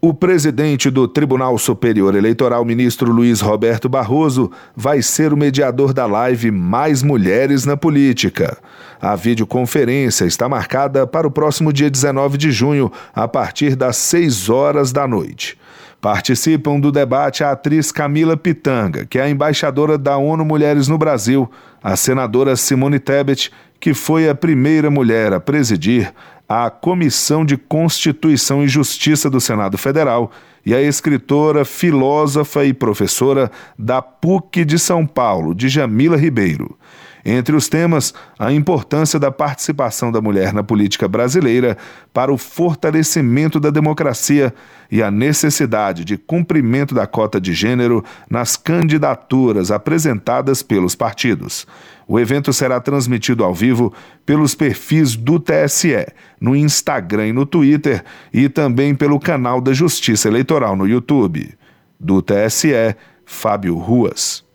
O presidente do Tribunal Superior Eleitoral, ministro Luiz Roberto Barroso, vai ser o mediador da live Mais Mulheres na Política. A videoconferência está marcada para o próximo dia 19 de junho, a partir das 6 horas da noite. Participam do debate a atriz Camila Pitanga, que é a embaixadora da ONU Mulheres no Brasil, a senadora Simone Tebet, que foi a primeira mulher a presidir a Comissão de Constituição e Justiça do Senado Federal e a escritora, filósofa e professora da PUC de São Paulo, Djamila Ribeiro. Entre os temas, a importância da participação da mulher na política brasileira para o fortalecimento da democracia e a necessidade de cumprimento da cota de gênero nas candidaturas apresentadas pelos partidos. O evento será transmitido ao vivo pelos perfis do TSE, no Instagram e no Twitter e também pelo canal da Justiça Eleitoral no YouTube. Do TSE, Fábio Ruas.